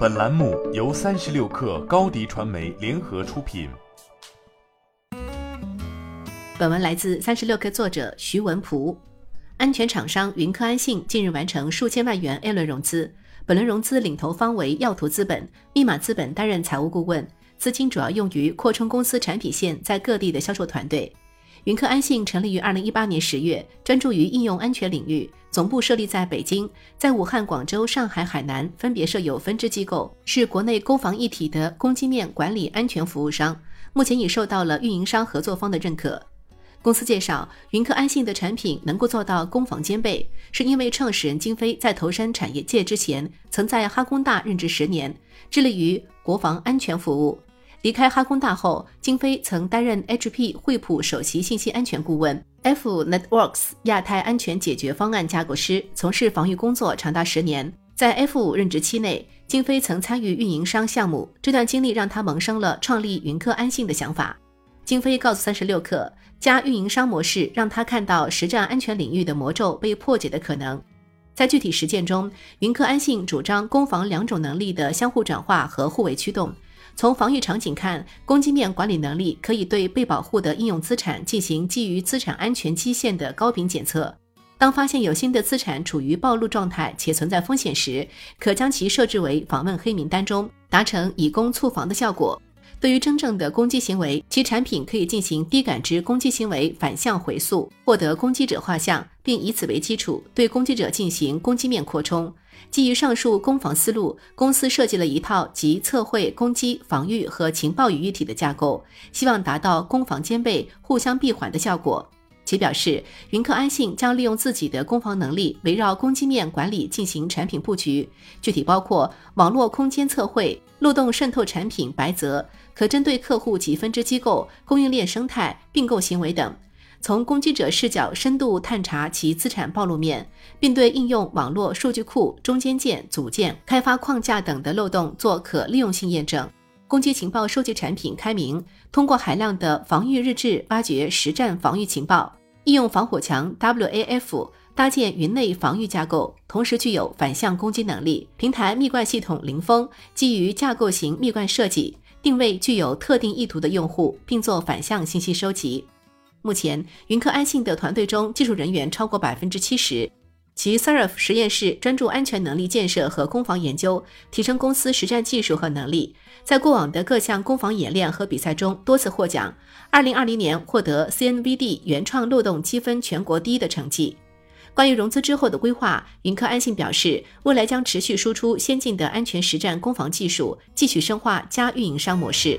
本栏目由三十六氪高低传媒联合出品。本文来自三十六氪作者徐文璞。安全厂商云科安信近日完成数千万元 A 轮融资，本轮融资领投方为耀图资本，密码资本担任财务顾问，资金主要用于扩充公司产品线在各地的销售团队。云科安信成立于二零一八年十月，专注于应用安全领域，总部设立在北京，在武汉、广州、上海、海南分别设有分支机构，是国内攻防一体的攻击面管理安全服务商。目前已受到了运营商合作方的认可。公司介绍，云科安信的产品能够做到攻防兼备，是因为创始人金飞在投身产业界之前，曾在哈工大任职十年，致力于国防安全服务。离开哈工大后，金飞曾担任 HP 惠普首席信息安全顾问、F Networks 亚太安全解决方案架构师，从事防御工作长达十年。在 F 五任职期内，金飞曾参与运营商项目，这段经历让他萌生了创立云科安信的想法。金飞告诉三十六氪，加运营商模式让他看到实战安全领域的魔咒被破解的可能。在具体实践中，云科安信主张攻防两种能力的相互转化和互为驱动。从防御场景看，攻击面管理能力可以对被保护的应用资产进行基于资产安全基线的高频检测。当发现有新的资产处于暴露状态且存在风险时，可将其设置为访问黑名单中，达成以攻促防的效果。对于真正的攻击行为，其产品可以进行低感知攻击行为反向回溯，获得攻击者画像，并以此为基础对攻击者进行攻击面扩充。基于上述攻防思路，公司设计了一套集测绘、攻击、防御和情报于一体的架构，希望达到攻防兼备、互相闭环的效果。其表示，云客安信将利用自己的攻防能力，围绕攻击面管理进行产品布局，具体包括网络空间测绘、漏洞渗透产品白泽，可针对客户及分支机构、供应链生态、并购行为等。从攻击者视角深度探查其资产暴露面，并对应用网络数据库、中间件、组件、开发框架等的漏洞做可利用性验证。攻击情报收集产品开明，通过海量的防御日志挖掘实战防御情报，应用防火墙 WAF 搭建云内防御架构，同时具有反向攻击能力。平台蜜罐系统零封，基于架构型蜜罐设计，定位具有特定意图的用户，并做反向信息收集。目前，云科安信的团队中技术人员超过百分之七十，其 Seraph 实验室专注安全能力建设和攻防研究，提升公司实战技术和能力。在过往的各项攻防演练和比赛中多次获奖。二零二零年获得 CNVD 原创漏洞积分全国第一的成绩。关于融资之后的规划，云科安信表示，未来将持续输出先进的安全实战攻防技术，继续深化加运营商模式。